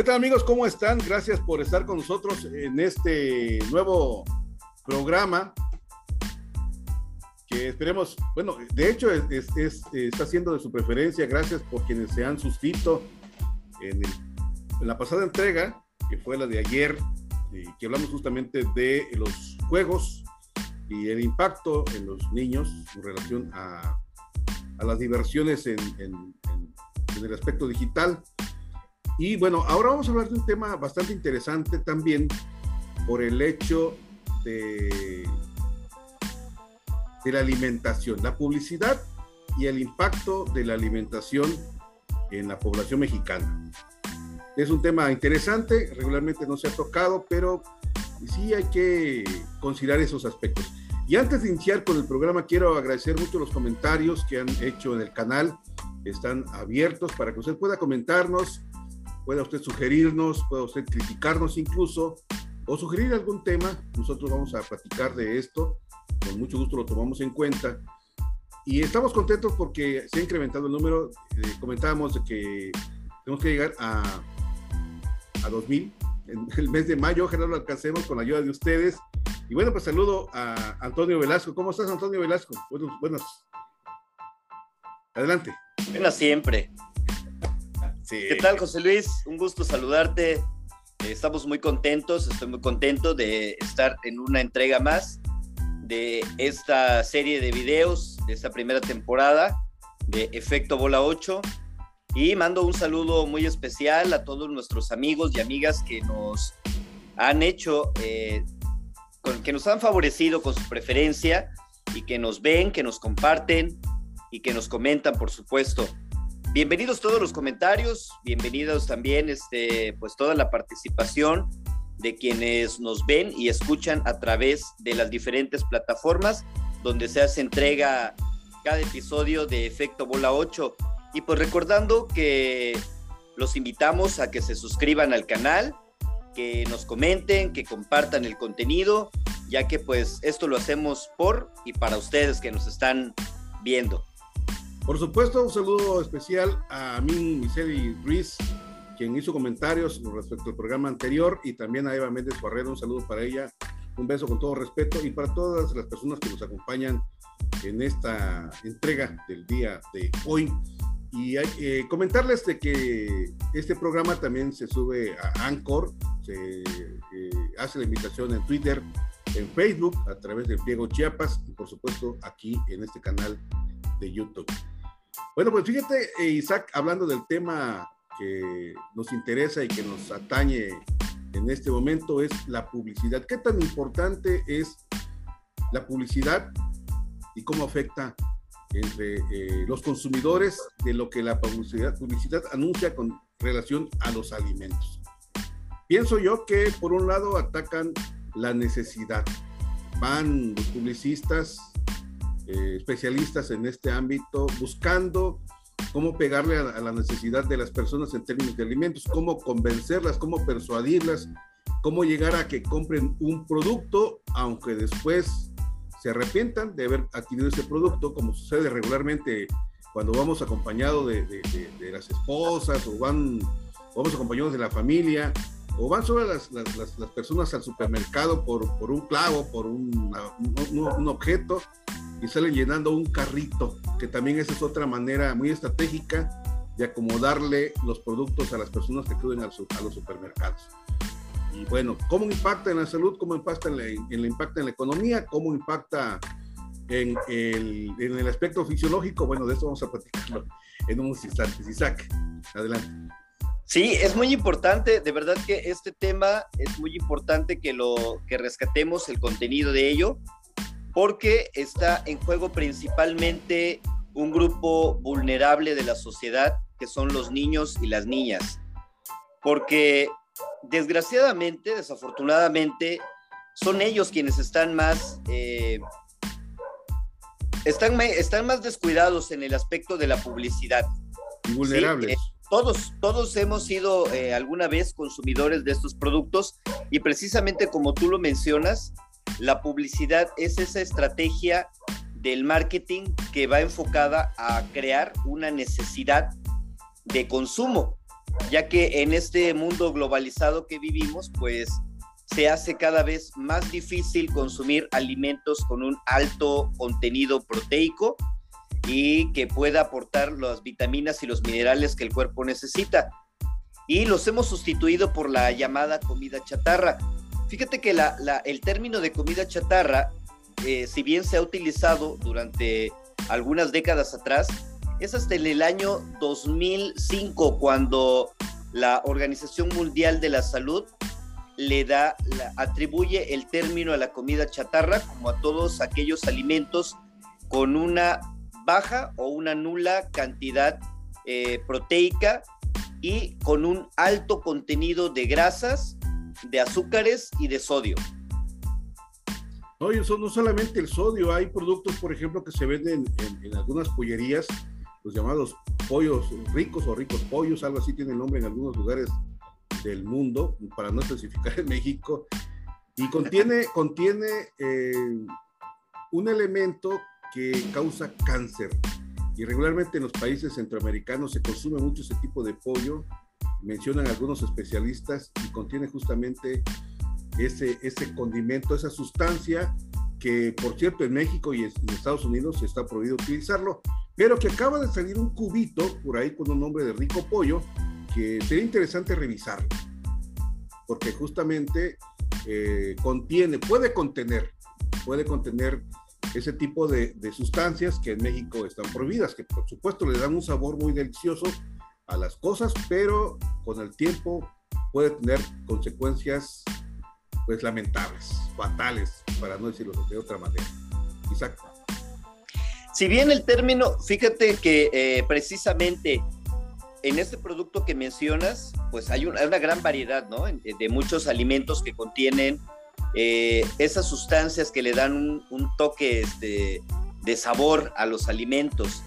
¿Qué tal amigos? ¿Cómo están? Gracias por estar con nosotros en este nuevo programa que esperemos, bueno, de hecho está siendo de su preferencia. Gracias por quienes se han suscrito en, la pasada entrega, que fue la de ayer, que hablamos justamente de los juegos y el impacto en los niños en relación a, las diversiones en el aspecto digital. Y bueno, ahora vamos a hablar de un tema bastante interesante también por el hecho de, de la alimentación, la publicidad y el impacto de la alimentación en la población mexicana. Es un tema interesante, regularmente no se ha tocado, pero sí hay que considerar esos aspectos. Y antes de iniciar con el programa, quiero agradecer mucho los comentarios que han hecho en el canal. Están abiertos para que usted pueda comentarnos pueda usted sugerirnos, pueda usted criticarnos incluso, o sugerir algún tema. Nosotros vamos a platicar de esto, con mucho gusto lo tomamos en cuenta. Y estamos contentos porque se ha incrementado el número. Eh, comentábamos de que tenemos que llegar a, a 2000 en el mes de mayo. Ojalá lo alcancemos con la ayuda de ustedes. Y bueno, pues saludo a Antonio Velasco. ¿Cómo estás, Antonio Velasco? Buenos, buenos. Adelante. Buenas siempre. ¿Qué tal, José Luis? Un gusto saludarte. Eh, estamos muy contentos, estoy muy contento de estar en una entrega más de esta serie de videos, de esta primera temporada de Efecto Bola 8. Y mando un saludo muy especial a todos nuestros amigos y amigas que nos han hecho, eh, que nos han favorecido con su preferencia y que nos ven, que nos comparten y que nos comentan, por supuesto. Bienvenidos todos los comentarios, bienvenidos también este, pues toda la participación de quienes nos ven y escuchan a través de las diferentes plataformas donde se hace entrega cada episodio de Efecto Bola 8. Y pues recordando que los invitamos a que se suscriban al canal, que nos comenten, que compartan el contenido, ya que pues esto lo hacemos por y para ustedes que nos están viendo. Por supuesto, un saludo especial a Min Miseli Ruiz, quien hizo comentarios respecto al programa anterior, y también a Eva Méndez Barrero, un saludo para ella, un beso con todo respeto, y para todas las personas que nos acompañan en esta entrega del día de hoy. Y eh, comentarles de que este programa también se sube a Anchor, se eh, hace la invitación en Twitter, en Facebook, a través de Diego Chiapas, y por supuesto aquí en este canal de YouTube. Bueno, pues fíjate, eh, Isaac, hablando del tema que nos interesa y que nos atañe en este momento es la publicidad. ¿Qué tan importante es la publicidad y cómo afecta entre eh, los consumidores de lo que la publicidad, publicidad anuncia con relación a los alimentos? Pienso yo que por un lado atacan la necesidad. Van los publicistas eh, especialistas en este ámbito buscando cómo pegarle a, la necesidad de las personas en términos de alimentos, cómo convencerlas, cómo persuadirlas, cómo llegar a que compren un producto, aunque después se arrepientan de haber adquirido ese producto, como sucede regularmente cuando vamos acompañados de, las esposas o van, vamos acompañados de la familia o van solo las, las, personas al supermercado por, por un clavo, por un objeto y salen llenando un carrito, que también esa es otra manera muy estratégica de acomodarle los productos a las personas que acuden a los supermercados. Y bueno, ¿cómo impacta en la salud? ¿Cómo impacta en la, en impacta en la economía? ¿Cómo impacta en el, en el aspecto fisiológico? Bueno, de eso vamos a platicarlo en unos instantes. Isaac, adelante. Sí, es muy importante, de verdad que este tema es muy importante que lo que rescatemos el contenido de ello porque está en juego principalmente un grupo vulnerable de la sociedad, que son los niños y las niñas. Porque desgraciadamente, desafortunadamente, son ellos quienes están más, eh, están, están más descuidados en el aspecto de la publicidad. Vulnerables. Eh, todos, todos hemos sido eh, alguna vez consumidores de estos productos y precisamente como tú lo mencionas, la publicidad es esa estrategia del marketing que va enfocada a crear una necesidad de consumo. ya que en este mundo globalizado que vivimos, pues se hace cada vez más difícil consumir alimentos con un alto contenido proteico y que pueda aportar las vitaminas y los minerales que el cuerpo necesita. Y los hemos sustituido por la llamada comida chatarra. Fíjate que el término de comida chatarra, eh, si bien se ha utilizado durante algunas décadas atrás, es hasta el año 2005 cuando la Organización Mundial de la Salud le da, atribuye el término a la comida chatarra como a todos aquellos alimentos con una baja o una nula cantidad eh, proteica y con un alto contenido de grasas, de azúcares y de sodio. No, eso no solamente el sodio, hay productos, por ejemplo, que se venden en, en, algunas pollerías, los llamados pollos ricos o ricos pollos, algo así tiene el nombre en algunos lugares del mundo, para no especificar en México, y contiene, contiene eh, un elemento que causa cáncer. Y regularmente en los países centroamericanos se consume mucho ese tipo de pollo, mencionan algunos especialistas, y contiene justamente ese, ese condimento, esa sustancia que por cierto en México y en Estados Unidos está prohibido utilizarlo, pero que acaba de salir un cubito por ahí con un nombre de rico pollo, que sería interesante revisarlo, porque justamente eh, contiene, puede contener, puede contener ese tipo de, sustancias que en México están prohibidas, que por supuesto le dan un sabor muy delicioso a las cosas, pero con el tiempo puede tener consecuencias pues lamentables, fatales, para no decirlo de otra manera. Isaac. Si bien el término, fíjate que eh, precisamente en este producto que mencionas, pues hay una, gran variedad, ¿no? De muchos alimentos que contienen eh, esas sustancias que le dan un, toque este, de sabor a los alimentos.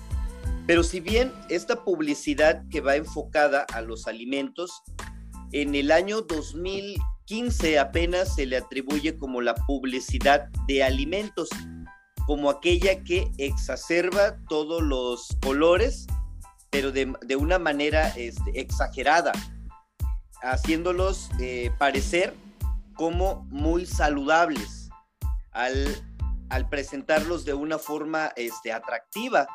Pero si bien esta publicidad que va enfocada a los alimentos, en el año 2015 apenas se le atribuye como la publicidad de alimentos, como aquella que exacerba todos los colores pero de, una manera este, exagerada, haciéndolos eh, parecer como muy saludables al, presentarlos de una forma este, atractiva.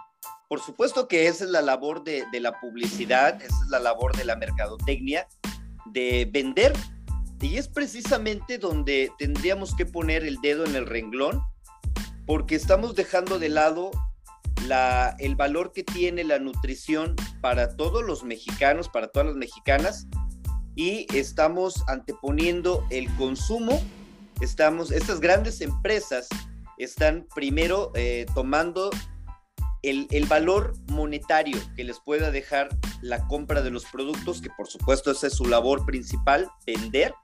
Por supuesto que esa es la labor de, la publicidad, esa es la labor de la mercadotecnia, de vender. Y es precisamente donde tendríamos que poner el dedo en el renglón, porque estamos dejando de lado el valor que tiene la nutrición para todos los mexicanos, para todas las mexicanas, y estamos anteponiendo el consumo, estamos, estas grandes empresas están primero eh, tomando el, valor monetario que les pueda dejar la compra de los productos, que por supuesto esa es su labor principal, vender,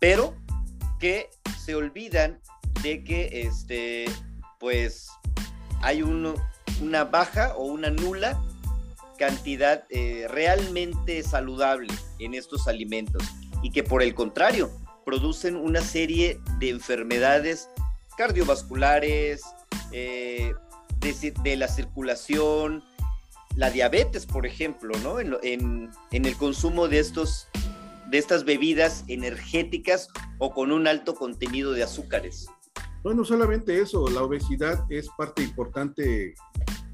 pero que se olvidan de que este, pues hay un, una baja o una nula cantidad eh, realmente saludable en estos alimentos y que por el contrario producen una serie de enfermedades cardiovasculares, eh, de, la circulación, la diabetes, por ejemplo, ¿no? En, el consumo de, estos, de estas bebidas energéticas o con un alto contenido de azúcares. No, solamente eso, la obesidad es parte importante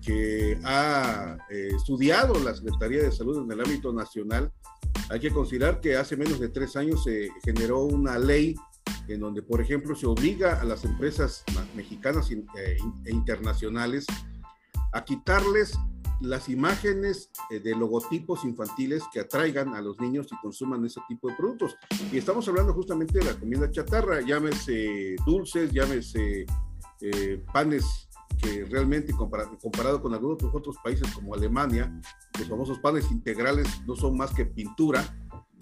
que ha eh, estudiado la Secretaría de Salud en el ámbito nacional. Hay que considerar que hace menos de tres años se generó una ley en donde, por ejemplo, se obliga a las empresas mexicanas eh, e internacionales a quitarles las imágenes eh, de logotipos infantiles que atraigan a los niños y consuman ese tipo de productos. Y estamos hablando justamente de la comida chatarra, llámese dulces, llámese eh, panes que realmente comparado, comparado con algunos otros países como Alemania, los famosos panes integrales no son más que pintura,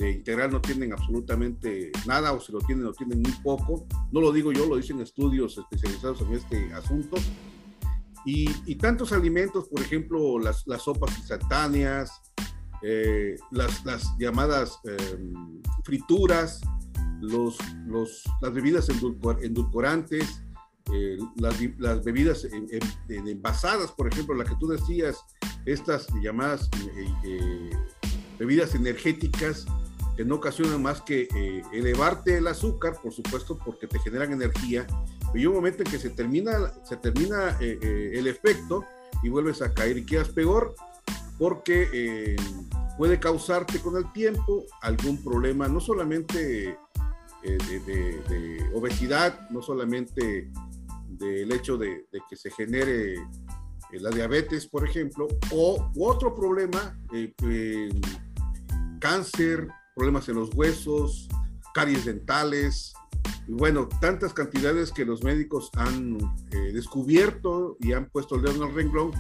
de integral no tienen absolutamente nada o si lo tienen lo tienen muy poco. No lo digo yo, lo dicen estudios especializados en este asunto. Y, tantos alimentos, por ejemplo, las, sopas instantáneas, eh, las, llamadas em, frituras, los, los, las bebidas endulcorantes, eh, las, las, bebidas envasadas, por ejemplo, la que tú decías, estas llamadas eh, bebidas energéticas que no ocasionan más que eh, elevarte el azúcar, por supuesto, porque te generan energía, pero hay un momento en que se termina, se termina eh, eh, el efecto y vuelves a caer y quedas peor porque puede causarte con el tiempo algún problema, no solamente de, obesidad, no solamente del hecho de, que se genere la diabetes, por ejemplo, o otro problema, cáncer, problemas en los huesos, caries dentales, y bueno, tantas cantidades que los médicos han eh, descubierto y han puesto el dedo en el renglón.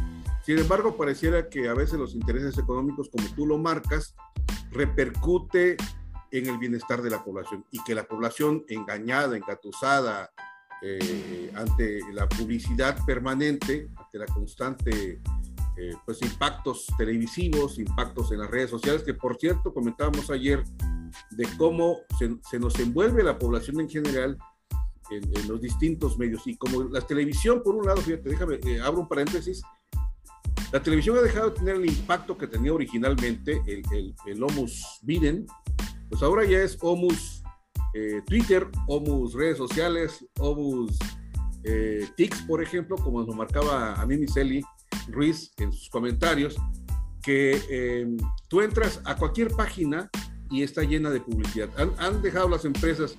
Sin embargo, pareciera que a veces los intereses económicos, como tú lo marcas, repercute en el bienestar de la población y que la población engañada, engatusada eh, ante la publicidad permanente, ante la constante eh, pues impactos televisivos, impactos en las redes sociales, que por cierto comentábamos ayer de cómo se, nos envuelve la población en general en, los distintos medios. Y como la televisión, por un lado, fíjate, déjame, eh, abro un paréntesis, la televisión ha dejado de tener el impacto que tenía originalmente el, el, el Homus Biden, pues ahora ya es Homus eh, Twitter, Homus redes sociales, Homus eh, TICS, por ejemplo, como nos marcaba a Mimi Celi, Ruiz en sus comentarios, que eh, tú entras a cualquier página y está llena de publicidad. Han, dejado las empresas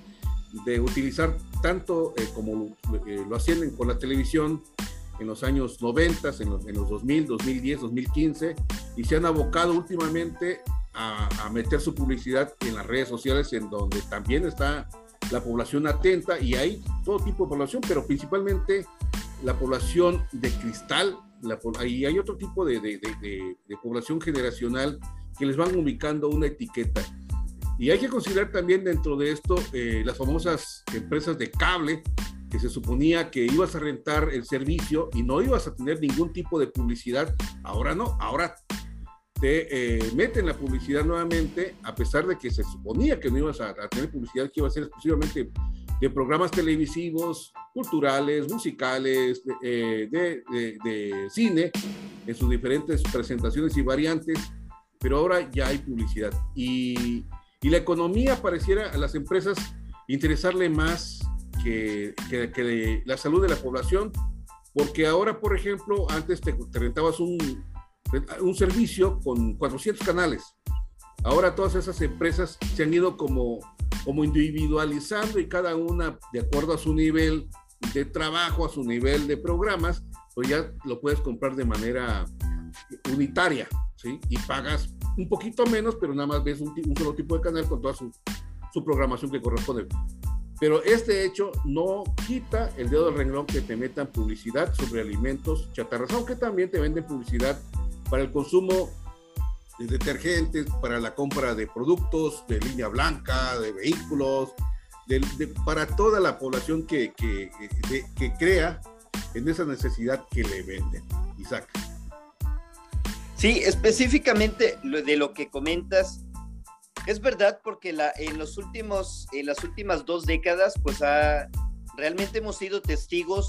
de utilizar tanto eh, como eh, lo hacían con la televisión en los años 90, en los, en los 2000, 2010, 2015, y se han abocado últimamente a, a, meter su publicidad en las redes sociales, en donde también está la población atenta, y hay todo tipo de población, pero principalmente la población de cristal, y hay otro tipo de, población generacional que les van ubicando una etiqueta. Y hay que considerar también dentro de esto eh, las famosas empresas de cable, que se suponía que ibas a rentar el servicio y no ibas a tener ningún tipo de publicidad. Ahora no, ahora te eh, meten la publicidad nuevamente, a pesar de que se suponía que no ibas a, a tener publicidad, que iba a ser exclusivamente de programas televisivos, culturales, musicales, de, de, cine, en sus diferentes presentaciones y variantes, pero ahora ya hay publicidad. Y, y la economía pareciera a las empresas interesarle más que, que, que, la salud de la población, porque ahora, por ejemplo, antes te, te rentabas un, un servicio con 400 canales. Ahora todas esas empresas se han ido como como individualizando y cada una de acuerdo a su nivel de trabajo, a su nivel de programas, pues ya lo puedes comprar de manera unitaria, ¿sí? Y pagas un poquito menos, pero nada más ves un, solo tipo de canal con toda su, su, programación que corresponde. Pero este hecho no quita el dedo del renglón que te metan publicidad sobre alimentos chatarras, aunque también te venden publicidad para el consumo de detergentes, para la compra de productos de línea blanca, de vehículos, para toda la población que, que, que, crea en esa necesidad que le venden. Isaac. Sí, específicamente de lo que comentas, es verdad porque la, en, los últimos, en las últimas dos décadas, pues realmente hemos sido testigos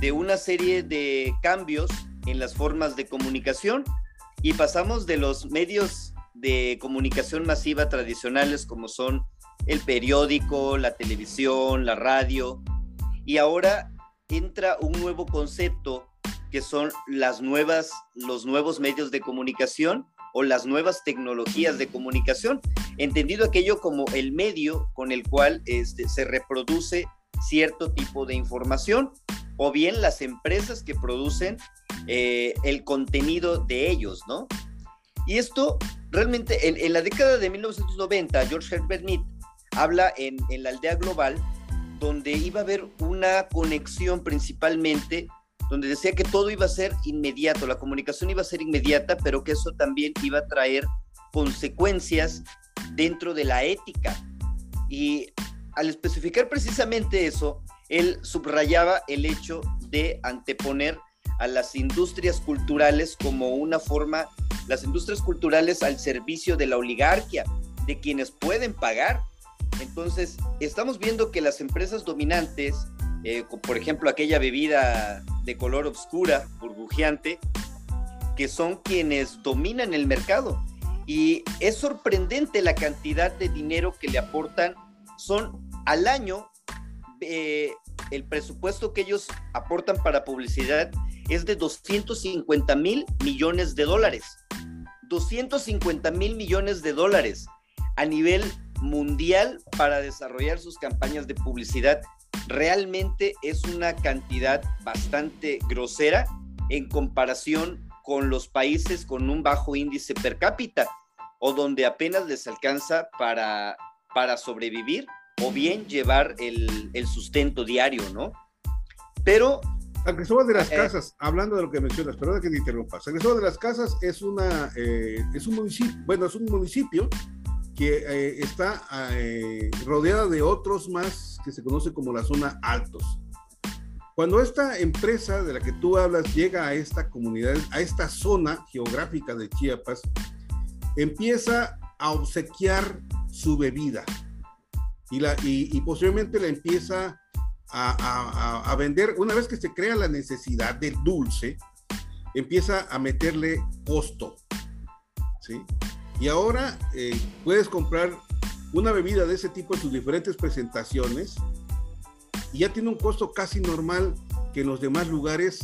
de una serie de cambios en las formas de comunicación y pasamos de los medios de comunicación masiva tradicionales como son el periódico, la televisión, la radio, y ahora entra un nuevo concepto que son las nuevas, los nuevos medios de comunicación o las nuevas tecnologías de comunicación, entendido aquello como el medio con el cual este, se reproduce cierto tipo de información o bien las empresas que producen eh, el contenido de ellos, ¿no? Y esto realmente en, la década de 1990, George Herbert Mead habla en, en la aldea global donde iba a haber una conexión principalmente, donde decía que todo iba a ser inmediato, la comunicación iba a ser inmediata, pero que eso también iba a traer consecuencias dentro de la ética. Y al especificar precisamente eso, él subrayaba el hecho de anteponer a las industrias culturales como una forma, las industrias culturales al servicio de la oligarquía, de quienes pueden pagar. Entonces, estamos viendo que las empresas dominantes, eh, por ejemplo, aquella bebida de color oscura, burbujeante, que son quienes dominan el mercado. Y es sorprendente la cantidad de dinero que le aportan. Son al año, eh, el presupuesto que ellos aportan para publicidad es de 250 mil millones de dólares. 250 mil millones de dólares a nivel mundial para desarrollar sus campañas de publicidad. Realmente es una cantidad bastante grosera en comparación con los países con un bajo índice per cápita o donde apenas les alcanza para, para sobrevivir o bien llevar el, el sustento diario, ¿no? Pero Cristóbal de las eh, Casas, hablando de lo que mencionas, perdón que te interrumpa. Cristóbal de las Casas es una eh, es un municipio, bueno, es un municipio que eh, está rodeada de otros más que se conoce como la zona altos. Cuando esta empresa de la que tú hablas llega a esta comunidad, a esta zona geográfica de Chiapas, empieza a obsequiar su bebida y, la, y, posiblemente la empieza a, vender, una vez que se crea la necesidad del dulce, empieza a meterle costo. ¿sí? Y ahora eh, puedes comprar una bebida de ese tipo en sus diferentes presentaciones y ya tiene un costo casi normal que en los demás lugares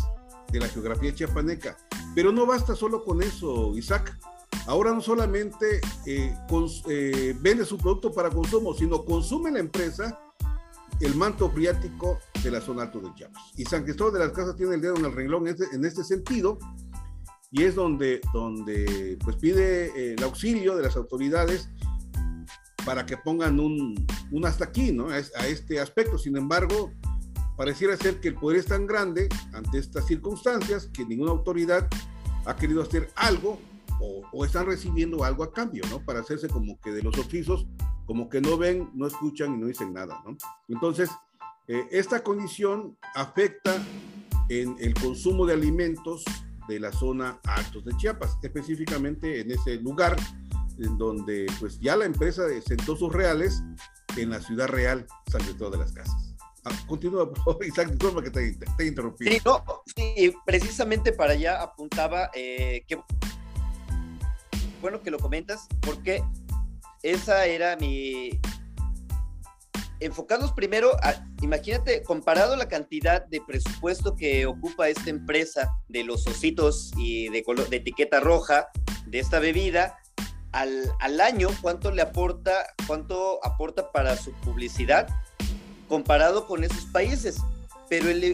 de la geografía chiapaneca. Pero no basta solo con eso, Isaac. Ahora no solamente eh, eh, vende su producto para consumo, sino consume la empresa el manto friático de la zona alto de Chiapas. Y San Cristóbal de las Casas tiene el dedo en el renglón en este, sentido, y es donde, donde pues pide eh, el auxilio de las autoridades para que pongan un, un hasta aquí, ¿no? A, este aspecto. Sin embargo, pareciera ser que el poder es tan grande ante estas circunstancias que ninguna autoridad ha querido hacer algo o, están recibiendo algo a cambio, ¿no? Para hacerse como que de los oficios, como que no ven, no escuchan y no dicen nada, ¿no? Entonces, eh, esta condición afecta en el consumo de alimentos de la zona Altos de Chiapas, específicamente en ese lugar en donde pues ya la empresa sentó sus reales en la ciudad real San Cristóbal de las Casas. Ah, continúa, Isaac, disculpa que te, te interrumpí. Sí, no, sí, precisamente para allá apuntaba eh, que bueno que lo comentas, porque esa era mi... Enfocados primero, a, imagínate, comparado la cantidad de presupuesto que ocupa esta empresa de los ositos y de, de etiqueta roja de esta bebida, al, año cuánto le aporta, cuánto aporta para su publicidad comparado con esos países. Pero el,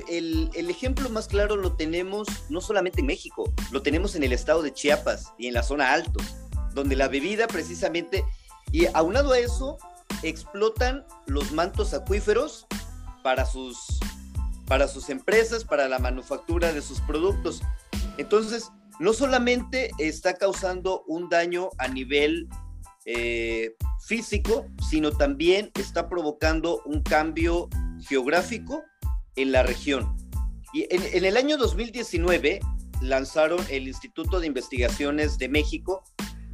el, ejemplo más claro lo tenemos no solamente en México, lo tenemos en el estado de Chiapas y en la zona alto, donde la bebida precisamente, y aunado a eso, explotan los mantos acuíferos para sus, para sus empresas, para la manufactura de sus productos. Entonces, no solamente está causando un daño a nivel eh, físico, sino también está provocando un cambio geográfico en la región. Y en, el año 2019 lanzaron el Instituto de Investigaciones de México,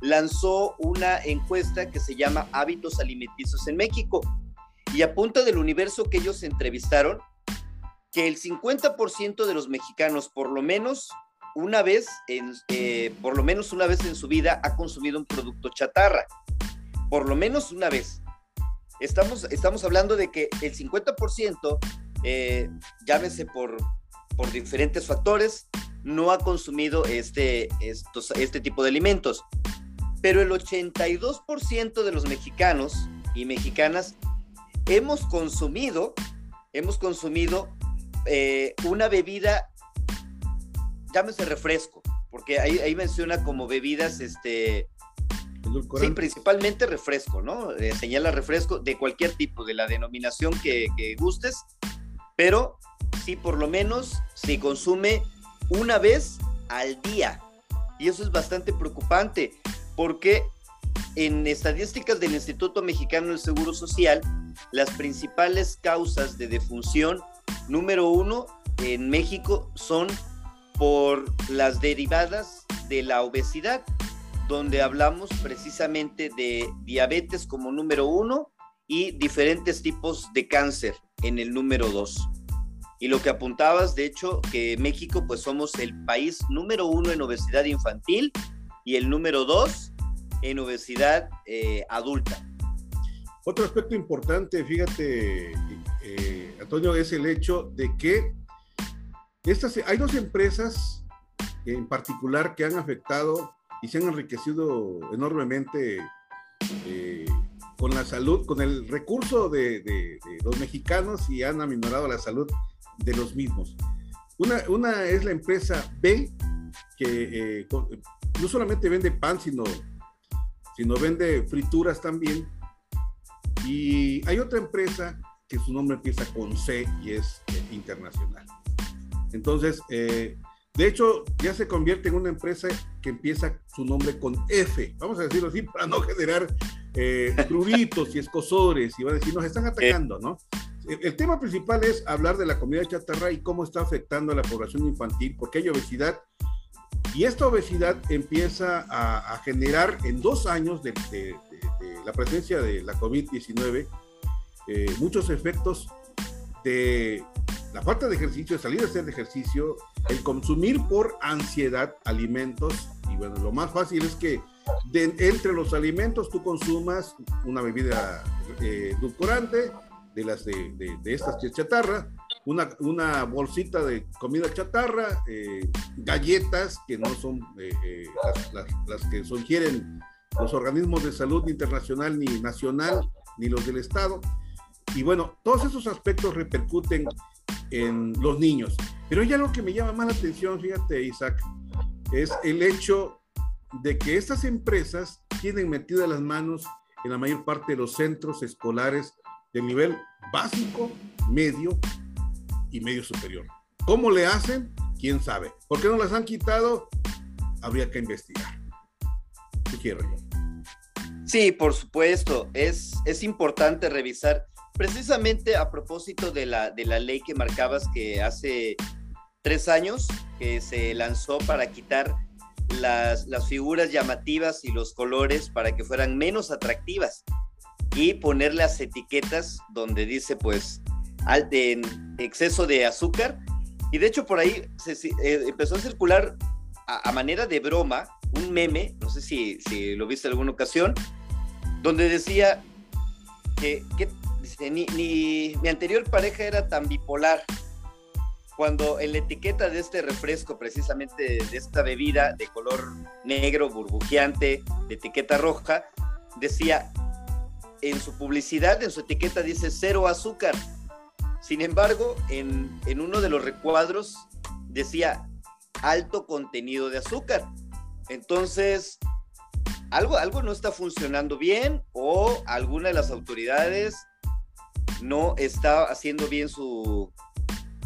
lanzó una encuesta que se llama Hábitos Alimenticios en México. Y a punta del universo que ellos entrevistaron, que el 50% de los mexicanos, por lo menos, una vez, en, eh, por lo menos una vez en su vida, ha consumido un producto chatarra. Por lo menos una vez. Estamos, estamos hablando de que el 50%, eh, llámese por, por diferentes factores, no ha consumido este, estos, este tipo de alimentos. Pero el 82% de los mexicanos y mexicanas hemos consumido, hemos consumido eh, una bebida llámese refresco, porque ahí, menciona como bebidas, este, sí, principalmente refresco, ¿no? Eh, señala refresco de cualquier tipo, de la denominación que, gustes, pero sí, por lo menos se consume una vez al día. Y eso es bastante preocupante, porque en estadísticas del Instituto Mexicano del Seguro Social, las principales causas de defunción, número uno, en México son por las derivadas de la obesidad, donde hablamos precisamente de diabetes como número uno y diferentes tipos de cáncer en el número dos. Y lo que apuntabas, de hecho, que México pues somos el país número uno en obesidad infantil y el número dos en obesidad eh, adulta. Otro aspecto importante, fíjate, eh, Antonio, es el hecho de que estas, hay dos empresas en particular que han afectado y se han enriquecido enormemente eh, con la salud, con el recurso de, los mexicanos y han aminorado la salud de los mismos. Una, es la empresa B, que no solamente vende pan, sino, sino vende frituras también y hay otra empresa que su nombre empieza con C y es eh, internacional. Entonces, eh, de hecho, ya se convierte en una empresa que empieza su nombre con F, vamos a decirlo así, para no generar eh, y escosores y va a decir, nos están atacando, ¿no? El, tema principal es hablar de la comida chatarra y cómo está afectando a la población infantil, porque hay obesidad y esta obesidad empieza a, generar en dos años de, la presencia de la COVID-19 eh, muchos efectos de la falta de ejercicio, de salir a hacer ejercicio, el consumir por ansiedad alimentos. Y bueno, lo más fácil es que entre los alimentos tú consumas una bebida eh, edulcorante, de las de, de, estas chatarra, una, una, bolsita de comida chatarra, eh, galletas que no son eh, las, las, que sugieren los organismos de salud internacional ni nacional, ni los del Estado. Y bueno, todos esos aspectos repercuten en los niños. Pero hay algo que me llama más la atención, fíjate, Isaac, es el hecho de que estas empresas tienen metidas las manos en la mayor parte de los centros escolares de nivel básico, medio y medio superior. ¿Cómo le hacen? ¿Quién sabe? ¿Por qué no las han quitado? Habría que investigar. ¿Qué quiero yo? Sí, por supuesto. Es, es importante revisar, precisamente a propósito de la, de la ley que marcabas que hace tres años, que se lanzó para quitar las, las figuras llamativas y los colores para que fueran menos atractivas y poner las etiquetas donde dice pues en exceso de azúcar. Y de hecho por ahí eh, empezó a circular a, manera de broma un meme, no sé si, si lo viste alguna ocasión, donde decía que, ni, mi anterior pareja era tan bipolar. Cuando en la etiqueta de este refresco, precisamente de esta bebida de color negro, burbujeante, de etiqueta roja, decía, en su publicidad, en su etiqueta dice cero azúcar. Sin embargo, en, en uno de los recuadros decía alto contenido de azúcar. Entonces, algo, algo no está funcionando bien o alguna de las autoridades no está haciendo bien su,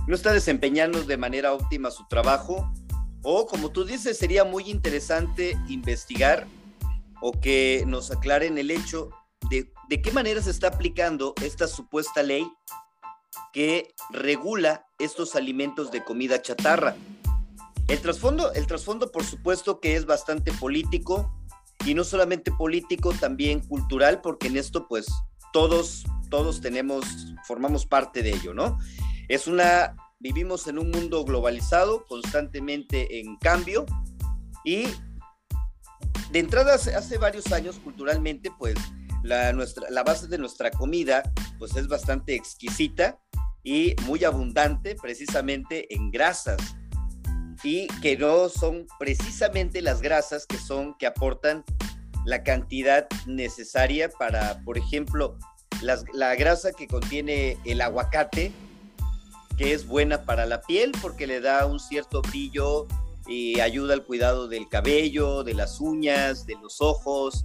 no está desempeñando de manera óptima su trabajo o como tú dices, sería muy interesante investigar o que nos aclaren el hecho de, de qué manera se está aplicando esta supuesta ley que regula estos alimentos de comida chatarra. El trasfondo, el trasfondo, por supuesto, que es bastante político, y no solamente político, también cultural, porque en esto pues todos, todos tenemos, formamos parte de ello, ¿no? Es una, vivimos en un mundo globalizado, constantemente en cambio, y de entrada hace, varios años culturalmente pues la, nuestra, la base de nuestra comida pues es bastante exquisita y muy abundante precisamente en grasas y que no son precisamente las grasas que son que aportan la cantidad necesaria para, por ejemplo, la grasa que contiene el aguacate, que es buena para la piel porque le da un cierto brillo y ayuda al cuidado del cabello, de las uñas, de los ojos.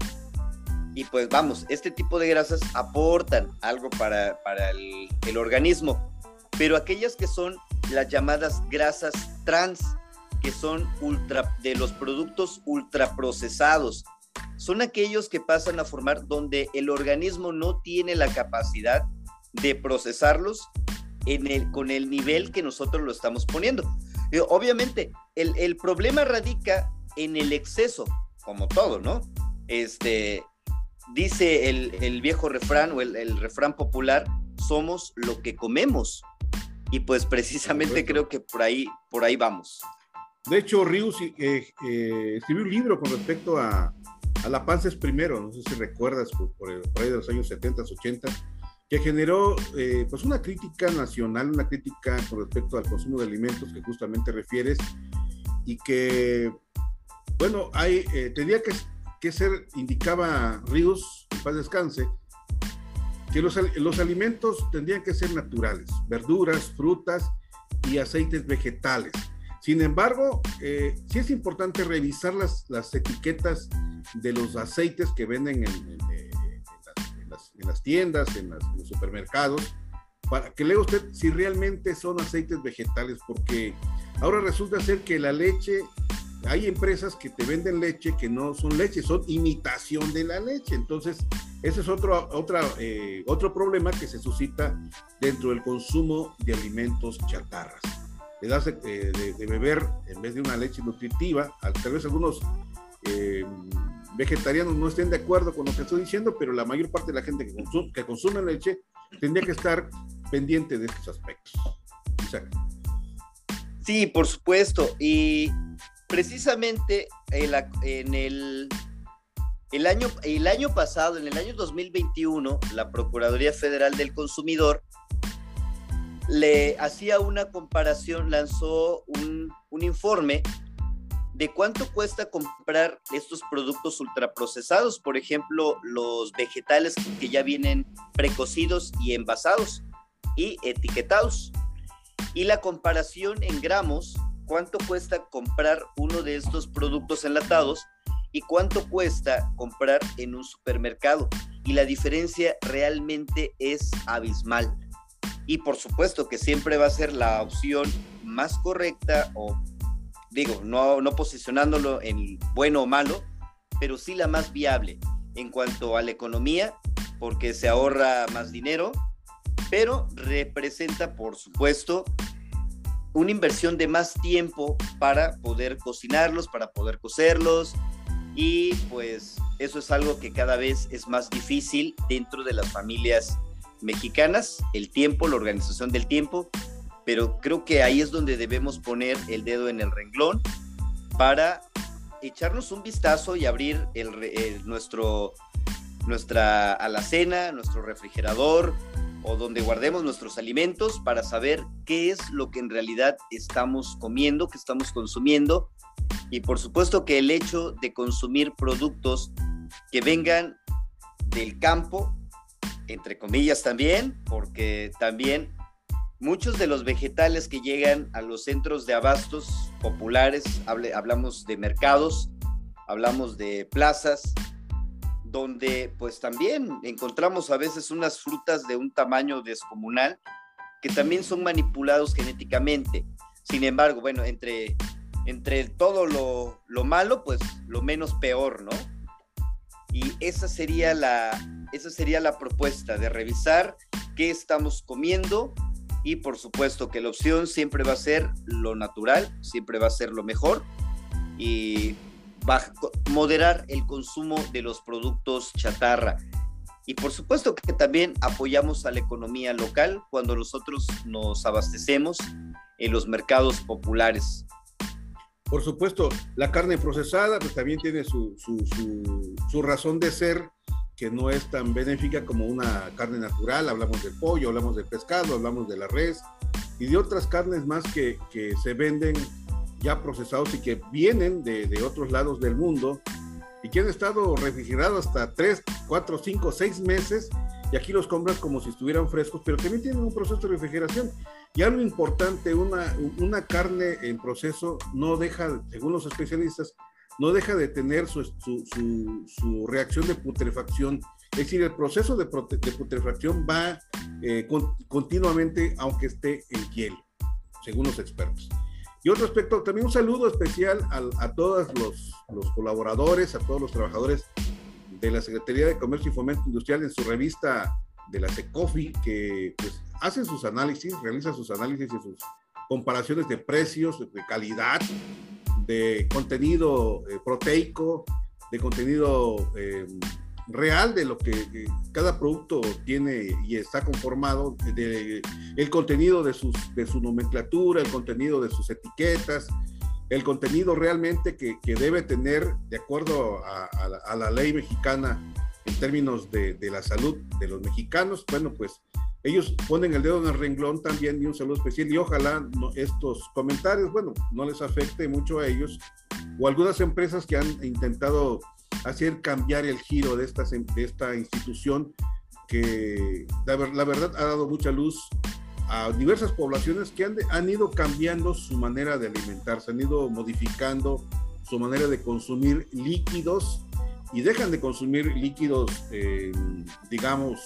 Y pues vamos, este tipo de grasas aportan algo para, el, el organismo, pero aquellas que son las llamadas grasas trans, que son ultra, de los productos ultraprocesados. Son aquellos que pasan a formar donde el organismo no tiene la capacidad de procesarlos en el, con el nivel que nosotros lo estamos poniendo. Eh, obviamente, el, problema radica en el exceso, como todo, ¿no? Este, dice el, viejo refrán o el, el, refrán popular, somos lo que comemos. Y pues precisamente creo que por ahí, por ahí vamos. De hecho, Rius eh, eh, escribió un libro con respecto a, a la Pances primero, no sé si recuerdas, por, por, ahí de los años 70, 80, que generó eh, pues una crítica nacional, una crítica con respecto al consumo de alimentos que justamente refieres y que, bueno, hay, eh, tenía que, que, ser, indicaba Ríos, en paz descanse, que los, los alimentos tendrían que ser naturales, verduras, frutas y aceites vegetales. Sin embargo, eh, sí es importante revisar las, las etiquetas de los aceites que venden en, las, tiendas, en, los supermercados, para que lea usted si realmente son aceites vegetales, porque ahora resulta ser que la leche, hay empresas que te venden leche que no son leche, son imitación de la leche. Entonces, ese es otro, otra, eh, otro problema que se suscita dentro del consumo de alimentos chatarras. Le das eh, de, beber, en vez de una leche nutritiva, tal vez algunos eh, vegetarianos no estén de acuerdo con lo que estoy diciendo, pero la mayor parte de la gente que consume, leche tendría que estar pendiente de estos aspectos. Sí, por supuesto. Y precisamente en el, el, año, el año pasado, en el año 2021, la Procuraduría Federal del Consumidor le hacía una comparación, lanzó un, un informe de cuánto cuesta comprar estos productos ultraprocesados, por ejemplo, los vegetales que ya vienen precocidos y envasados y etiquetados. Y la comparación en gramos, cuánto cuesta comprar uno de estos productos enlatados y cuánto cuesta comprar en un supermercado. Y la diferencia realmente es abismal. Y por supuesto que siempre va a ser la opción más correcta o digo, no, no posicionándolo en bueno o malo, pero sí la más viable en cuanto a la economía, porque se ahorra más dinero, pero representa, por supuesto, una inversión de más tiempo para poder cocinarlos, para poder cocerlos, y pues eso es algo que cada vez es más difícil dentro de las familias mexicanas, el tiempo, la organización del tiempo, pero creo que ahí es donde debemos poner el dedo en el renglón para echarnos un vistazo y abrir nuestro, nuestra alacena, nuestro refrigerador o donde guardemos nuestros alimentos para saber qué es lo que en realidad estamos comiendo, qué estamos consumiendo. Y por supuesto que el hecho de consumir productos que vengan del campo, entre comillas también, porque también Muchos de los vegetales que llegan a los centros de abastos populares, hablamos de mercados, hablamos de plazas, donde pues también encontramos a veces unas frutas de un tamaño descomunal que también son manipulados genéticamente. Sin embargo, bueno, entre, entre todo lo, lo malo, pues lo menos peor, ¿no? Y esa sería la, esa sería la propuesta de revisar qué estamos comiendo, y por supuesto que la opción siempre va a ser lo natural, siempre va a ser lo mejor y moderar el consumo de los productos chatarra. Y por supuesto que también apoyamos a la economía local cuando nosotros nos abastecemos en los mercados populares. Por supuesto, la carne procesada pues, también tiene su, su razón de ser que no es tan benéfica como una carne natural. Hablamos del pollo, hablamos del pescado, hablamos de la res y de otras carnes más que, que se venden ya procesados y que vienen de, de, otros lados del mundo y que han estado refrigerados hasta 3, 4, 5, 6 meses y aquí los compras como si estuvieran frescos, pero también tienen un proceso de refrigeración. Y algo importante, una, una carne en proceso no deja, según los especialistas, no deja de tener su, su, reacción de putrefacción. Es decir, el proceso de, de putrefacción va eh, continuamente, aunque esté en hielo, según los expertos. Y otro aspecto, también un saludo especial a, a todos los, los, colaboradores, a todos los trabajadores de la Secretaría de Comercio y Fomento Industrial en su revista de la SECOFI, que pues, hacen sus análisis, realizan sus análisis y sus comparaciones de precios, de calidad, de contenido eh, proteico, de contenido eh, real de lo que cada producto tiene y está conformado, de, el contenido de, sus, de su nomenclatura, el contenido de sus etiquetas, el contenido realmente que, debe tener, de acuerdo a, la, ley mexicana en términos de, la salud de los mexicanos, bueno, pues ellos ponen el dedo en el renglón también y un saludo especial y ojalá estos comentarios, bueno, no les afecte mucho a ellos o algunas empresas que han intentado hacer cambiar el giro de esta, de esta institución que la, la verdad ha dado mucha luz a diversas poblaciones que han, han ido cambiando su manera de alimentarse, han ido modificando su manera de consumir líquidos y dejan de consumir líquidos, eh, digamos,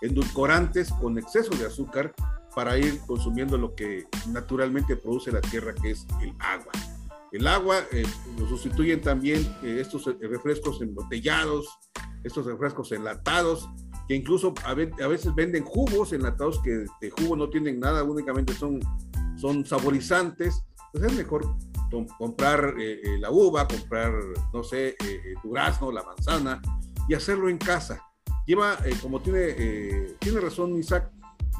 endulcorantes con exceso de azúcar para ir consumiendo lo que naturalmente produce la tierra, que es el agua. El agua eh, lo sustituyen también eh, estos refrescos embotellados, estos refrescos enlatados, que incluso a, veces venden jugos enlatados que de jugo no tienen nada, únicamente son, son saborizantes. Pues es mejor comprar eh, eh, la uva, comprar, no sé, el eh, durazno, la manzana y hacerlo en casa. Lleva, como tiene, tiene razón Isaac,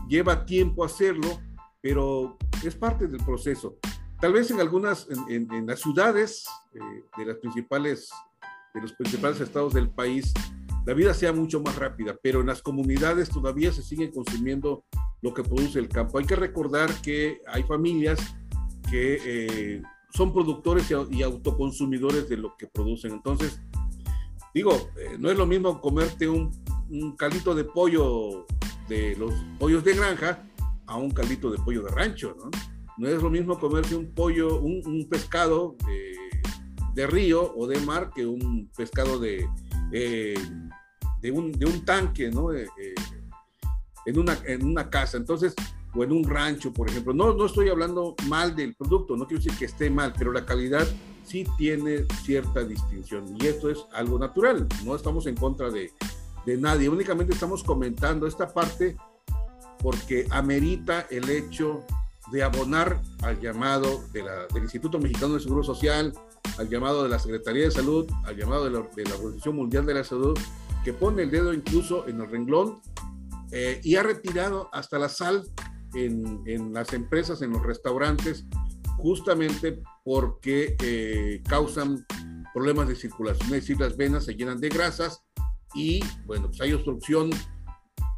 lleva tiempo hacerlo, pero es parte del proceso. Tal vez en algunas, en, en las ciudades de las principales, de los principales estados del país, la vida sea mucho más rápida, pero en las comunidades todavía se sigue consumiendo lo que produce el campo. Hay que recordar que hay familias que eh, son productores y, autoconsumidores de lo que producen. Entonces, digo, eh, no es lo mismo comerte un, un, caldito de pollo de los pollos de granja a un caldito de pollo de rancho, ¿no? No es lo mismo comerse un pollo, un, pescado de, río o de mar que un pescado de, eh, de un, de un tanque, ¿no? Eh, eh, en, una, en una casa, entonces, o en un rancho, por ejemplo. No, no estoy hablando mal del producto, no quiero decir que esté mal, pero la calidad sí tiene cierta distinción y esto es algo natural, no estamos en contra de, de nadie, únicamente estamos comentando esta parte porque amerita el hecho de abonar al llamado de la, del Instituto Mexicano de Seguro Social, al llamado de la Secretaría de Salud, al llamado de la, de Organización Mundial de la Salud, que pone el dedo incluso en el renglón eh, y ha retirado hasta la sal en, en, las empresas, en los restaurantes, justamente porque eh, causan problemas de circulación. Es decir, las venas se llenan de grasas y, bueno, pues hay obstrucción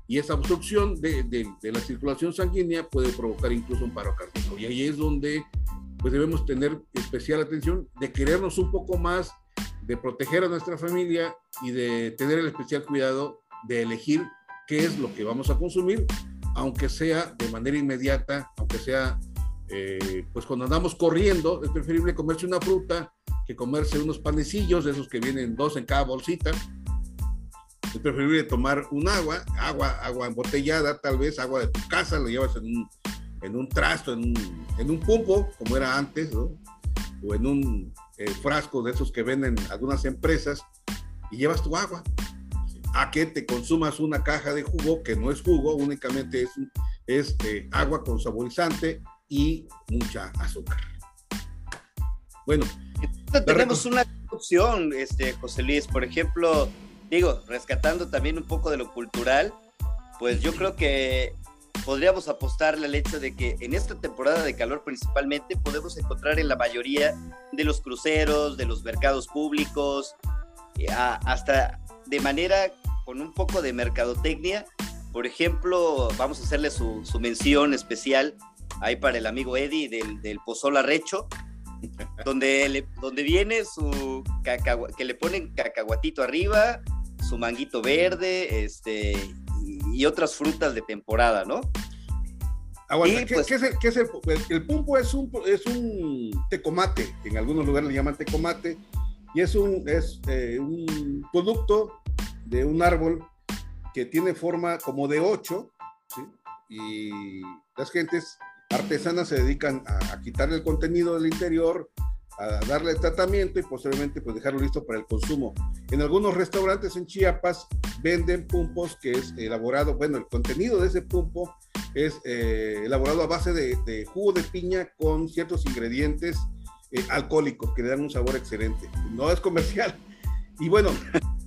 y esa obstrucción de, de, de, la circulación sanguínea puede provocar incluso un paro cardíaco. Y ahí es donde pues debemos tener especial atención de querernos un poco más de proteger a nuestra familia y de tener el especial cuidado de elegir qué es lo que vamos a consumir, aunque sea de manera inmediata, aunque sea, eh, pues cuando andamos corriendo, es preferible comerse una fruta que comerse unos panecillos, esos que vienen dos en cada bolsita. Es preferible tomar un agua, agua, agua embotellada, tal vez agua de tu casa, lo llevas en un, en un trasto, en un, en un como era antes, ¿no? o en un eh, frasco de esos que venden algunas empresas y llevas tu agua. A que te consumas una caja de jugo que no es jugo, únicamente es, es eh, agua con saborizante y mucha azúcar. Bueno, tenemos una opción, este, José Luis, por ejemplo, digo, rescatando también un poco de lo cultural, pues yo creo que podríamos apostarle al hecho de que en esta temporada de calor principalmente podemos encontrar en la mayoría de los cruceros, de los mercados públicos, eh, hasta de manera con un poco de mercadotecnia. Por ejemplo, vamos a hacerle su, mención especial ahí para el amigo Eddie del, del Pozol Arrecho, donde, donde viene su que le ponen cacahuatito arriba, su manguito verde, este, y otras frutas de temporada, ¿no? ¿qué, pues es, el, qué es el, el, pulpo? Es un, es un tecomate, en algunos lugares le llaman tecomate, y es un, es, eh, un producto de un árbol que tiene forma como de ocho, ¿sí? y las gentes artesanas se dedican a, a quitarle el contenido del interior, a darle tratamiento y posteriormente pues dejarlo listo para el consumo. En algunos restaurantes en Chiapas venden pumpos que es elaborado, bueno, el contenido de ese pumpo es eh, elaborado a base de, jugo de piña con ciertos ingredientes eh, alcohólicos que le dan un sabor excelente. No es comercial. Y bueno,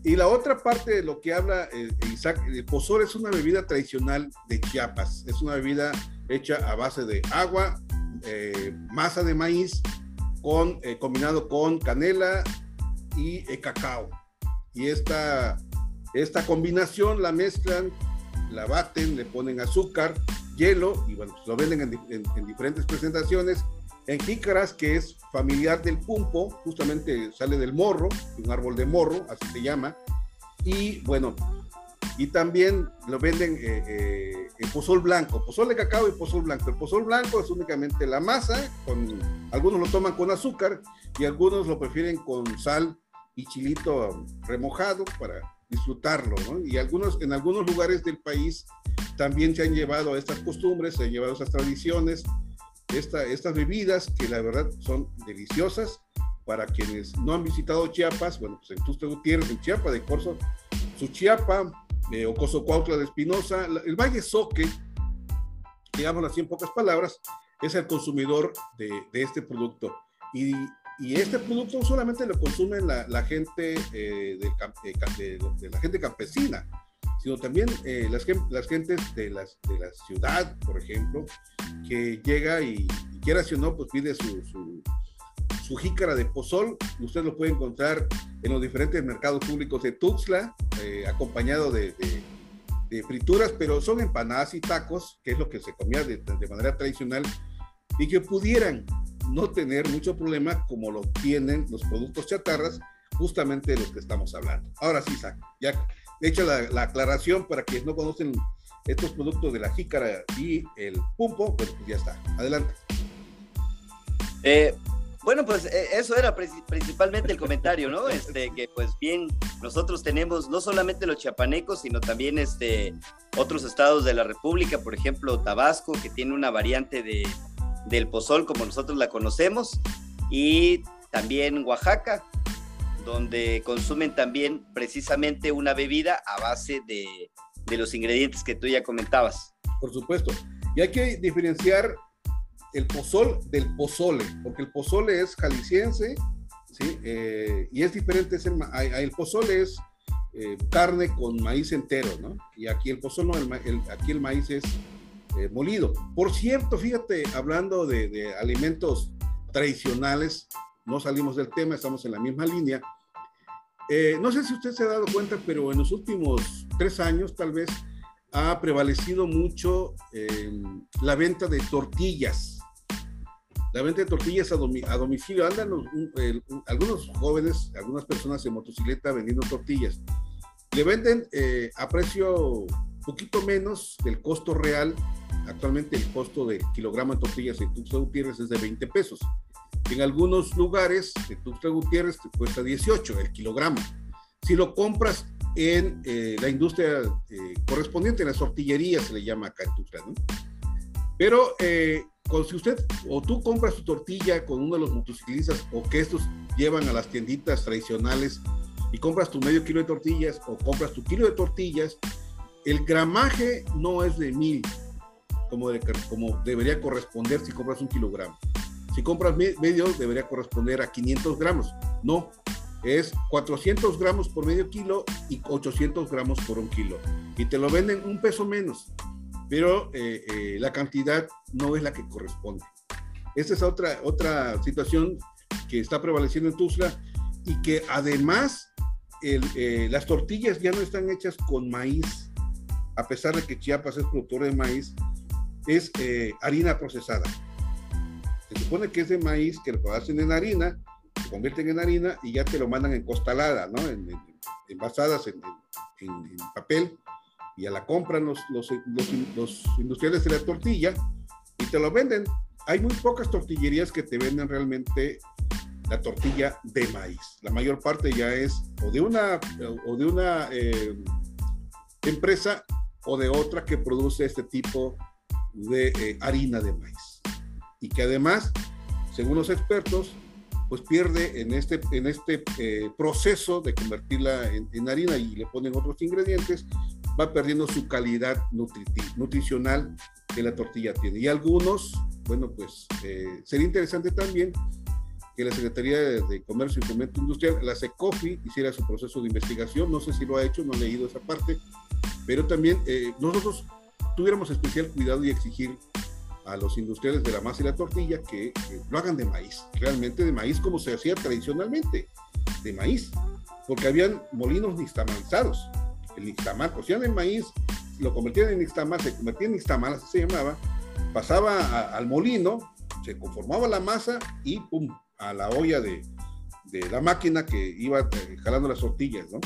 y la otra parte de lo que habla eh, Isaac, el pozol es una bebida tradicional de Chiapas. Es una bebida hecha a base de agua, masa de maíz, con, eh, combinado con canela y cacao. Y esta, esta combinación la mezclan, la baten, le ponen azúcar, hielo y bueno, pues lo venden en, diferentes presentaciones. En jícaras, que es familiar del pumpo, justamente sale del morro, un árbol de morro, así se llama. Y bueno, y también lo venden eh, eh, en pozol blanco, pozol de cacao y pozol blanco. El pozol blanco es únicamente la masa, con, algunos lo toman con azúcar y algunos lo prefieren con sal y chilito remojado para disfrutarlo, ¿no? Y algunos, en algunos lugares del país también se han llevado estas costumbres, se han llevado esas tradiciones, esta, estas bebidas que la verdad son deliciosas para quienes no han visitado Chiapas, bueno, pues en Tuste Gutiérrez, en Chiapas de Corzo, su Chiapa, eh, Ocoso Cuautla de Espinosa, el Valle Soque, digamos así en pocas palabras, es el consumidor de, de este producto. Y y este producto solamente lo consume la, gente eh, de, de, la gente campesina, sino también eh, las, las gentes de, las, de la ciudad, por ejemplo, que llega y, quiera si no, pues pide su, su, jícara de pozol. Usted lo puede encontrar en los diferentes mercados públicos de Tuxtla, eh, acompañado de, frituras, pero son empanadas y tacos, que es lo que se comía de, manera tradicional, y que pudieran no tener mucho problema como lo tienen los productos chatarras, justamente de los que estamos hablando. Ahora sí, Isaac, ya he hecho la, aclaración para quienes no conocen estos productos de la jícara y el pumpo, pues ya está. Adelante. Eh, bueno, pues eh, eso era principalmente el comentario, ¿no? Este, que pues bien, nosotros tenemos no solamente los chiapanecos, sino también este, otros estados de la República, por ejemplo, Tabasco, que tiene una variante de, del pozol como nosotros la conocemos y también Oaxaca, donde consumen también precisamente una bebida a base de, de, los ingredientes que tú ya comentabas. Por supuesto. Y hay que diferenciar el pozol del pozole, porque el pozole es jalisciense, ¿sí? Eh, y es diferente. Es el, el pozole es eh, carne con maíz entero, ¿no? Y aquí el pozol no, el, aquí el maíz es eh, molido. Por cierto, fíjate, hablando de, alimentos tradicionales, no salimos del tema, estamos en la misma línea. No sé si usted se ha dado cuenta, pero en los últimos tres años tal vez ha prevalecido mucho la venta de tortillas. La venta de tortillas a, domicilio. Andan algunos jóvenes, algunas personas en motocicleta vendiendo tortillas. Le venden eh, a precio poquito menos del costo real Actualmente el costo del kilogramo de tortillas en Tuxtla Gutiérrez es de 20 pesos. En algunos lugares de Tuxtla Gutiérrez te cuesta 18 el kilogramo. Si lo compras en eh, la industria eh, correspondiente, en las tortillerías se le llama acá en Tuxtla, ¿no? Pero eh, con, si usted o tú compras tu tortilla con uno de los motociclistas o que estos llevan a las tienditas tradicionales y compras tu medio kilo de tortillas o compras tu kilo de tortillas, el gramaje no es de mil, como, como debería corresponder si compras un kilogramo. Si compras medio, debería corresponder a 500 gramos. No, es 400 gramos por medio kilo y 800 gramos por un kilo. Y te lo venden un peso menos, pero eh, eh, la cantidad no es la que corresponde. Esta es otra, otra situación que está prevaleciendo en Tuzla y que además eh, las tortillas ya no están hechas con maíz, a pesar de que Chiapas es productor de maíz, es eh, harina procesada. Se supone que es de maíz que lo hacen en harina, se convierten en harina y ya te lo mandan en costalada, ¿no? En, envasadas en, papel y ya la compran los, los, los, industriales de la tortilla y te lo venden. Hay muy pocas tortillerías que te venden realmente la tortilla de maíz. La mayor parte ya es o de una, o de una eh, empresa o de otra que produce este tipo de eh, harina de maíz. Y que además, según los expertos, pues pierde en este, en este eh, proceso de convertirla en, harina y le ponen otros ingredientes, va perdiendo su calidad nutricional que la tortilla tiene. Y algunos, bueno, pues eh, sería interesante también que la Secretaría de, Comercio y Fomento Industrial, la SECOFI, hiciera su proceso de investigación. No sé si lo ha hecho, no he leído esa parte, pero también nosotros tuviéramos especial cuidado y exigir a los industriales de la masa y la tortilla que, lo hagan de maíz, realmente de maíz como se hacía tradicionalmente, de maíz, porque habían molinos nixtamalizados. El nixtamal, cocían el maíz, lo convertían en nixtamal, se convertía en nixtamal, así se llamaba, pasaba al molino, se conformaba la masa y pum, a la olla de, de la máquina que iba eh, jalando las tortillas, ¿no?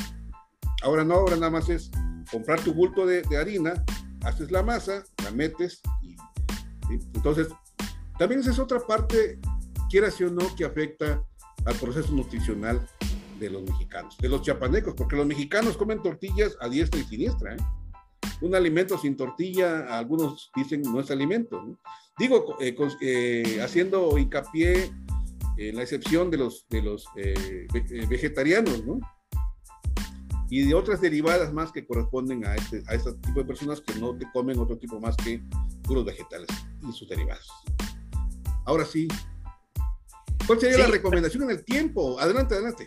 Ahora no, ahora nada más es comprar tu bulto de, de harina, haces la masa, la metes y entonces también esa es otra parte, quiera o no, que afecta al proceso nutricional de los mexicanos, de los chiapanecos, porque los mexicanos comen tortillas a diestra y siniestra. ¿eh? Un alimento sin tortilla, algunos dicen no es alimento. Digo, eh, eh, haciendo hincapié en la excepción de los, de los vegetarianos, ¿no? y de otras derivadas más que corresponden a este, a este tipo de personas que no te comen otro tipo más que puros vegetales y sus derivados. Ahora sí, ¿cuál sería la recomendación en el tiempo? Adelante, adelante.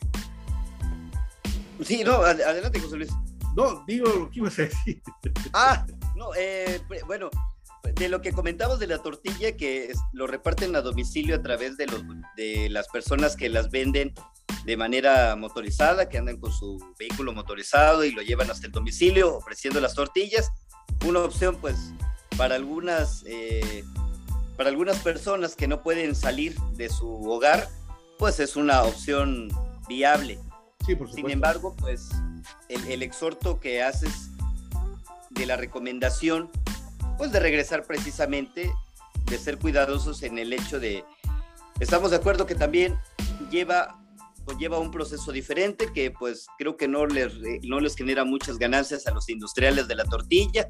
Sí, no, adelante, José Luis. No, digo lo que ibas a decir. Ah, no, eh, bueno, de lo que comentamos de la tortilla, que lo reparten a domicilio a través de, los, de las personas que las venden de manera motorizada, que andan con su vehículo motorizado y lo llevan hasta el domicilio ofreciendo las tortillas. Una opción pues para algunas, eh, para algunas personas que no pueden salir de su hogar, pues es una opción viable. Sí, por Sin embargo, pues el, el exhorto que haces de la recomendación, pues de regresar precisamente, de ser cuidadosos en el hecho de, estamos de acuerdo que también lleva lleva un proceso diferente que pues creo que no les, no les genera muchas ganancias a los industriales de la tortilla.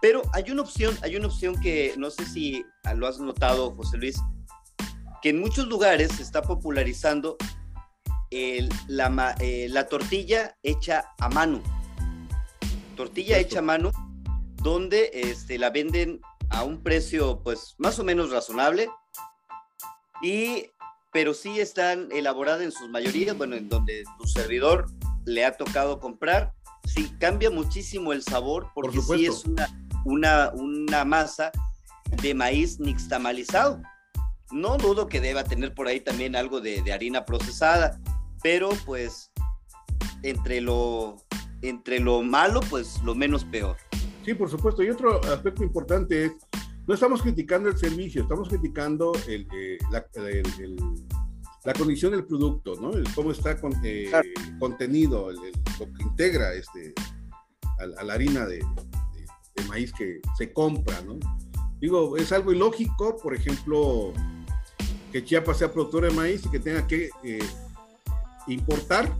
Pero hay una opción, hay una opción que no sé si lo has notado, José Luis, que en muchos lugares se está popularizando la, eh, la, tortilla hecha a mano. Tortilla hecha a mano, donde este, la venden a un precio pues más o menos razonable. Y pero sí están elaboradas en sus mayorías, bueno, en donde tu servidor le ha tocado comprar, sí cambia muchísimo el sabor porque sí es una, una, una masa de maíz nixtamalizado. No dudo que deba tener por ahí también algo de, harina procesada, pero pues entre lo, entre lo malo, pues lo menos peor. Sí, por supuesto. Y otro aspecto importante es no estamos criticando el servicio, estamos criticando el, eh, la, la, condición del producto, ¿no? cómo está eh, contenido, lo que integra este, a, la harina de, maíz que se compra, ¿no? Digo, es algo ilógico, por ejemplo, que Chiapas sea productora de maíz y que tenga que eh, importar,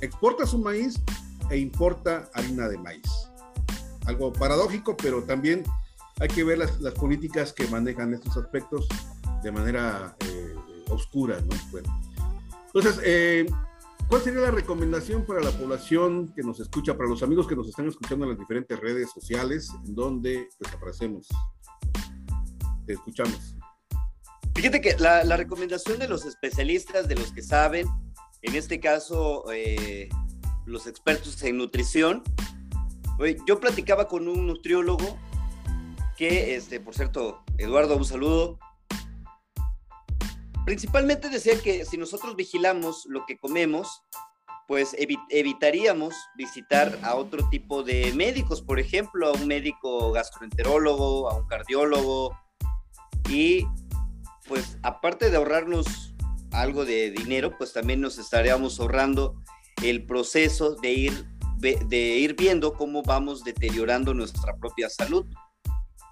exporta su maíz e importa harina de maíz. Algo paradójico, pero también hay que ver las, políticas que manejan estos aspectos de manera eh, oscura, ¿no? Bueno. Entonces, eh, ¿cuál sería la recomendación para la población que nos escucha, para los amigos que nos están escuchando en las diferentes redes sociales, en donde pues, aparecemos? Te escuchamos. Fíjate que la, recomendación de los especialistas, de los que saben, en este caso, eh, los expertos en nutrición, yo platicaba con un nutriólogo que, este, por cierto, Eduardo, un saludo. Principalmente decía que si nosotros vigilamos lo que comemos, pues evitaríamos visitar a otro tipo de médicos, por ejemplo, a un médico gastroenterólogo, a un cardiólogo, y pues aparte de ahorrarnos algo de dinero, pues también nos estaríamos ahorrando el proceso de ir, de ir viendo cómo vamos deteriorando nuestra propia salud.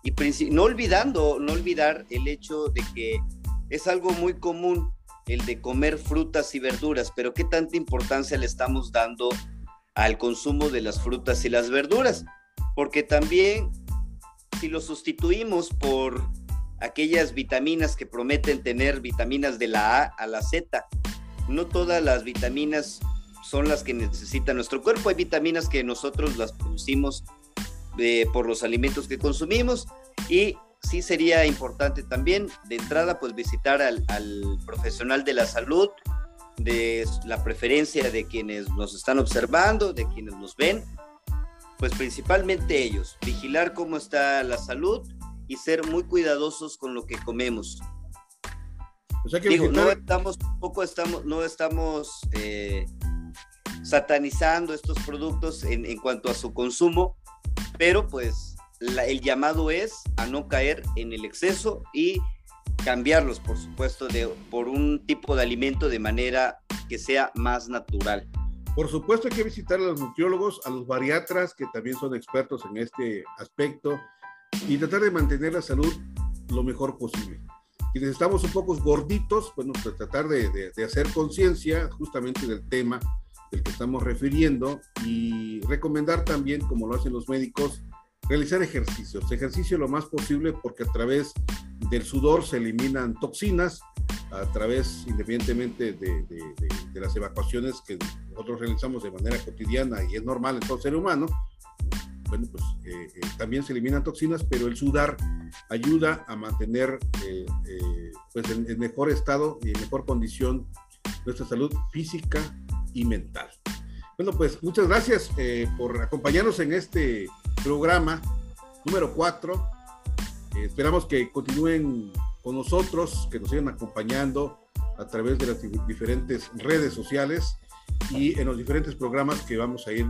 Y no olvidando, no olvidar el hecho de que es algo muy común el de comer frutas y verduras, pero qué tanta importancia le estamos dando al consumo de las frutas y las verduras, porque también si lo sustituimos por aquellas vitaminas que prometen tener vitaminas de la A a la Z, no todas las vitaminas son las que necesita nuestro cuerpo, hay vitaminas que nosotros las producimos por los alimentos que consumimos. Y sí sería importante también de entrada pues visitar al, profesional de la salud, de la preferencia de quienes nos están observando, de quienes nos ven, pues principalmente ellos, vigilar cómo está la salud y ser muy cuidadosos con lo que comemos. Digo, no estamos, poco estamos, no estamos eh, satanizando estos productos en, en, cuanto a su consumo, pero pues el llamado es a no caer en el exceso y cambiarlos, por supuesto, de, por un tipo de alimento de manera que sea más natural. Por supuesto hay que visitar a los nutriólogos, a los bariatras, que también son expertos en este aspecto, y tratar de mantener la salud lo mejor posible. Quienes estamos un poco gorditos, bueno, pues tratar de, de hacer conciencia justamente del tema del que estamos refiriendo y recomendar también, como lo hacen los médicos, realizar ejercicios, ejercicio lo más posible porque a través del sudor se eliminan toxinas, a través, independientemente de, de, las evacuaciones que nosotros realizamos de manera cotidiana y es normal en todo ser humano, bueno, pues eh, eh, también se eliminan toxinas, pero el sudar ayuda a mantener eh, pues en, mejor estado y en mejor condición nuestra salud física y mental. Bueno, pues muchas gracias por acompañarnos en este programa número 4. Eh, esperamos que continúen con nosotros, que nos sigan acompañando a través de las diferentes redes sociales y en los diferentes programas que vamos a ir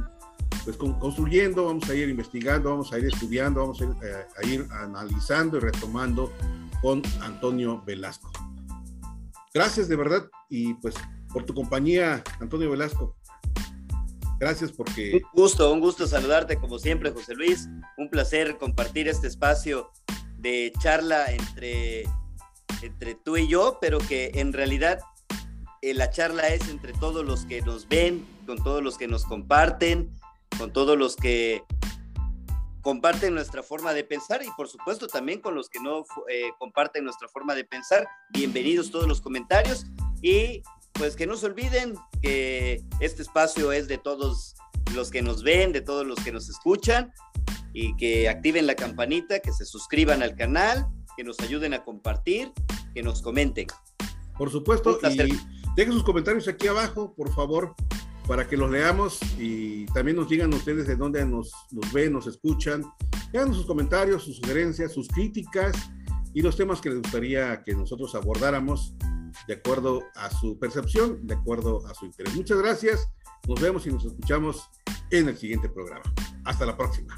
pues, construyendo, vamos a ir investigando, vamos a ir estudiando, vamos a ir, eh, a ir analizando y retomando con Antonio Velasco. Gracias de verdad y pues por tu compañía, Antonio Velasco. Gracias porque... Un gusto, un gusto saludarte como siempre, José Luis. Un placer compartir este espacio de charla entre, entre tú y yo, pero que en realidad eh, la charla es entre todos los que nos ven, con todos los que nos comparten, con todos los que comparten nuestra forma de pensar y por supuesto también con los que no eh, comparten nuestra forma de pensar. Bienvenidos todos los comentarios y pues que no se olviden que este espacio es de todos los que nos ven, de todos los que nos escuchan y que activen la campanita, que se suscriban al canal, que nos ayuden a compartir, que nos comenten. Por supuesto, y dejen sus comentarios aquí abajo, por favor, para que los leamos y también nos digan ustedes de dónde nos, ven, nos escuchan. Hagan sus comentarios, sus sugerencias, sus críticas y los temas que les gustaría que nosotros abordáramos de acuerdo a su percepción, de acuerdo a su interés. Muchas gracias, nos vemos y nos escuchamos en el siguiente programa. Hasta la próxima.